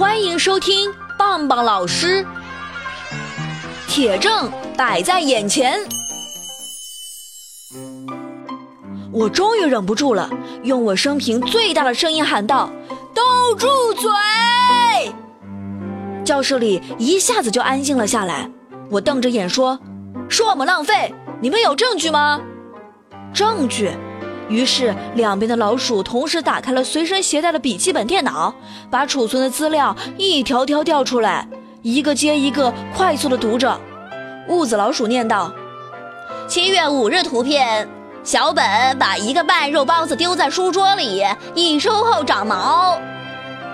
欢迎收听棒棒老师。铁证摆在眼前，我终于忍不住了，用我生平最大的声音喊道：“都住嘴！”教室里一下子就安静了下来。我瞪着眼说：“说我们浪费，你们有证据吗？”证据。于是，两边的老鼠同时打开了随身携带的笔记本电脑，把储存的资料一条条调出来，一个接一个快速的读着。兀子老鼠念道：“七月五日图片，小本把一个半肉包子丢在书桌里，一收后长毛。”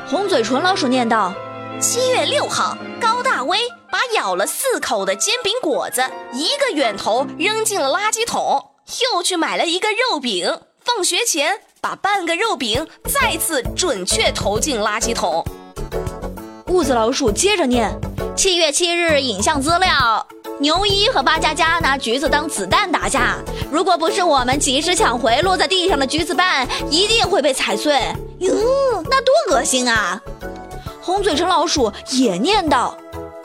红嘴唇老鼠念道：“七月六号，高大威把咬了四口的煎饼果子一个远头扔进了垃圾桶。”又去买了一个肉饼，放学前把半个肉饼再次准确投进垃圾桶。兀子老鼠接着念：七月七日影像资料，牛一和八佳佳拿橘子当子弹打架，如果不是我们及时抢回落在地上的橘子瓣，一定会被踩碎。哟，那多恶心啊！红嘴唇老鼠也念道：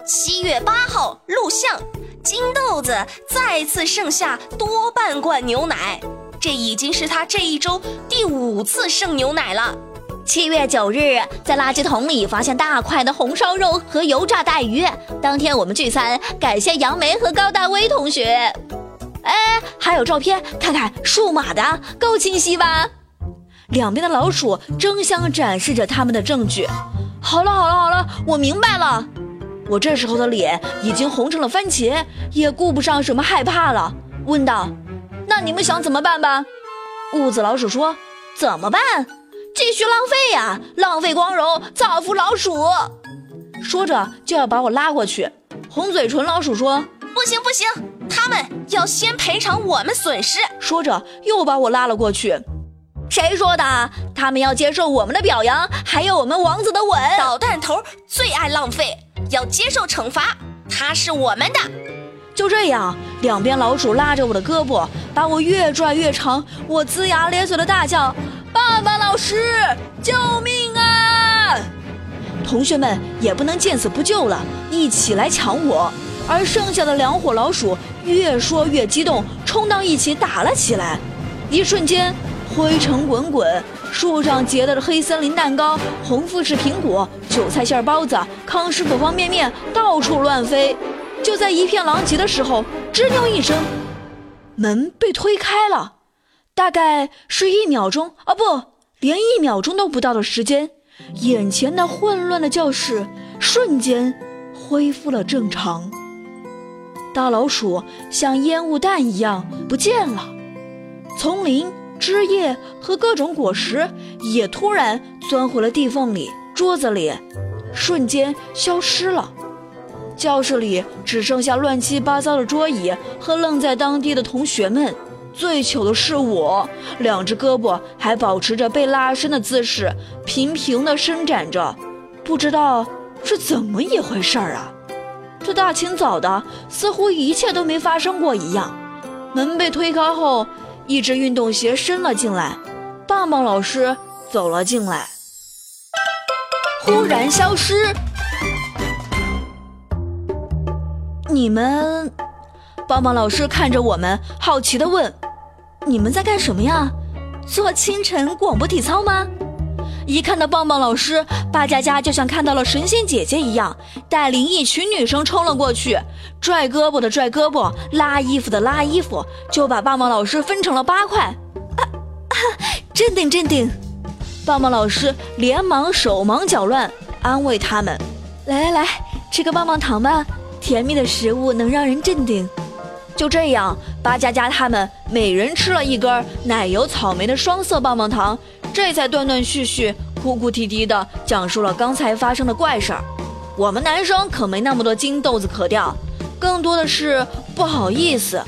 七月八号录像。金豆子再次剩下多半罐牛奶，这已经是他这一周第五次剩牛奶了。七月九日，在垃圾桶里发现大块的红烧肉和油炸带鱼。当天我们聚餐，感谢杨梅和高大威同学。哎，还有照片，看看数码的，够清晰吧？两边的老鼠争相展示着他们的证据。好了好了好了，我明白了。我这时候的脸已经红成了番茄，也顾不上什么害怕了，问道：“那你们想怎么办吧？”痦子老鼠说：“怎么办？继续浪费呀，浪费光荣，造福老鼠。”说着就要把我拉过去。红嘴唇老鼠说：“不行不行，他们要先赔偿我们损失。”说着又把我拉了过去。谁说的？他们要接受我们的表扬，还有我们王子的吻。捣蛋头最爱浪费。要接受惩罚，它是我们的。就这样，两边老鼠拉着我的胳膊，把我越拽越长。我龇牙咧嘴的大叫：“爸爸，老师，救命啊！”同学们也不能见死不救了，一起来抢我。而剩下的两伙老鼠越说越激动，冲到一起打了起来。一瞬间。灰尘滚滚，树上结的黑森林蛋糕、红富士苹果、韭菜馅包子、康师傅方便面到处乱飞。就在一片狼藉的时候，吱扭一声，门被推开了。大概是一秒钟，啊，不，连一秒钟都不到的时间，眼前那混乱的教室瞬间恢复了正常。大老鼠像烟雾弹一样不见了，丛林。枝叶和各种果实也突然钻回了地缝里，桌子里瞬间消失了。教室里只剩下乱七八糟的桌椅和愣在当地的同学们。最糗的是我，两只胳膊还保持着被拉伸的姿势，平平地伸展着，不知道是怎么一回事儿啊！这大清早的，似乎一切都没发生过一样。门被推开后。一只运动鞋伸了进来，棒棒老师走了进来，忽然消失。你们，棒棒老师看着我们，好奇的问：“你们在干什么呀？做清晨广播体操吗？”一看到棒棒老师，巴佳佳就像看到了神仙姐姐一样，带领一群女生冲了过去，拽胳膊的拽胳膊，拉衣服的拉衣服，就把棒棒老师分成了八块。啊啊！镇定镇定！棒棒老师连忙手忙脚乱，安慰他们：“来来来，吃个棒棒糖吧，甜蜜的食物能让人镇定。”就这样，巴佳佳他们每人吃了一根奶油草莓的双色棒棒糖。这才断断续续、哭哭啼啼地讲述了刚才发生的怪事儿。我们男生可没那么多金豆子可掉，更多的是不好意思，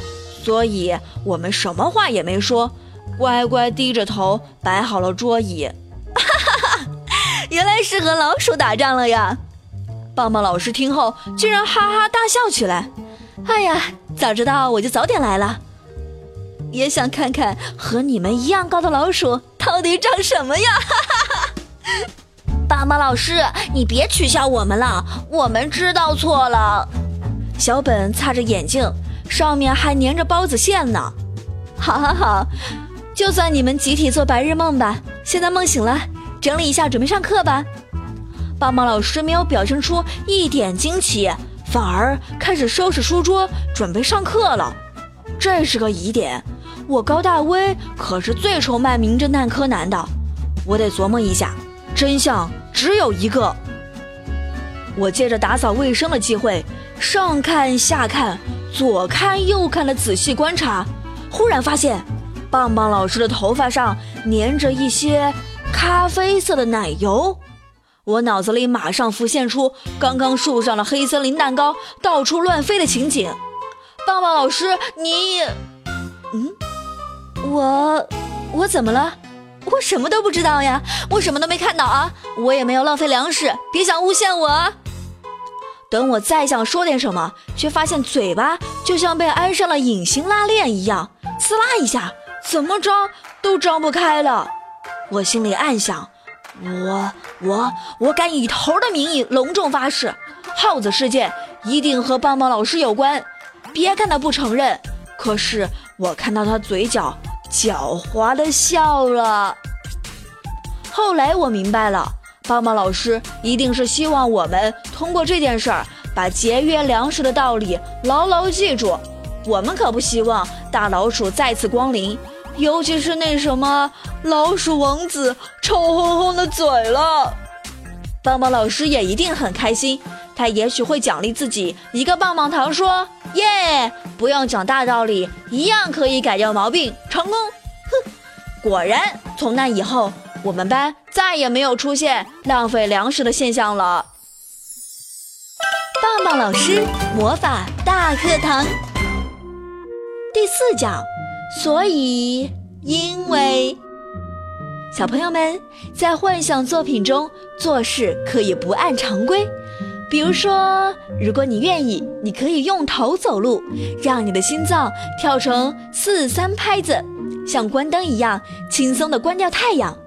所以我们什么话也没说，乖乖低着头摆好了桌椅。哈哈哈，原来是和老鼠打仗了呀！棒棒老师听后居然哈哈大笑起来。哎呀，早知道我就早点来了。也想看看和你们一样高的老鼠到底长什么样。棒棒老师，你别取笑我们了，我们知道错了。小本擦着眼镜，上面还粘着包子馅呢。好好好，就算你们集体做白日梦吧。现在梦醒了，整理一下，准备上课吧。棒棒老师没有表现出一点惊奇，反而开始收拾书桌，准备上课了。这是个疑点，我高大威可是最崇拜名侦探柯南的，我得琢磨一下。真相只有一个。我借着打扫卫生的机会，上看下看，左看右看的仔细观察，忽然发现，棒棒老师的头发上粘着一些咖啡色的奶油。我脑子里马上浮现出刚刚树上的黑森林蛋糕到处乱飞的情景。棒棒老师，你，嗯，我，我怎么了？我什么都不知道呀，我什么都没看到啊，我也没有浪费粮食，别想诬陷我。等我再想说点什么，却发现嘴巴就像被安上了隐形拉链一样，呲啦一下，怎么张都张不开了。我心里暗想，我我我敢以头的名义隆重发誓，耗子事件一定和棒棒老师有关。别看他不承认，可是我看到他嘴角。狡猾的笑了。后来我明白了，棒棒老师一定是希望我们通过这件事儿，把节约粮食的道理牢牢记住。我们可不希望大老鼠再次光临，尤其是那什么老鼠王子臭烘烘的嘴了。棒棒老师也一定很开心，他也许会奖励自己一个棒棒糖，说。耶！不用讲大道理，一样可以改掉毛病，成功！哼，果然，从那以后，我们班再也没有出现浪费粮食的现象了。棒棒老师魔法大课堂第四讲，所以因为小朋友们在幻想作品中做事可以不按常规。比如说，如果你愿意，你可以用头走路，让你的心脏跳成四三拍子，像关灯一样轻松的关掉太阳。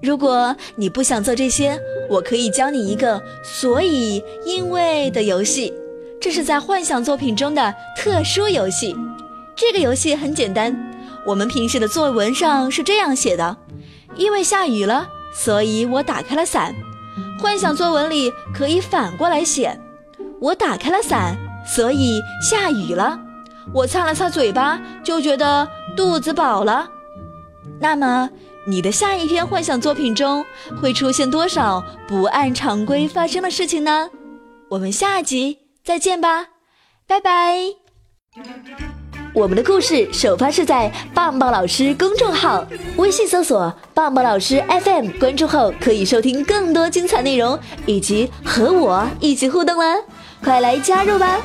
如果你不想做这些，我可以教你一个“所以因为”的游戏，这是在幻想作品中的特殊游戏。这个游戏很简单，我们平时的作文上是这样写的：因为下雨了，所以我打开了伞。幻想作文里可以反过来写：我打开了伞，所以下雨了。我擦了擦嘴巴，就觉得肚子饱了。那么，你的下一篇幻想作品中会出现多少不按常规发生的事情呢？我们下集再见吧，拜拜。我们的故事首发是在棒棒老师公众号，微信搜索“棒棒老师 FM”，关注后可以收听更多精彩内容，以及和我一起互动啦！快来加入吧！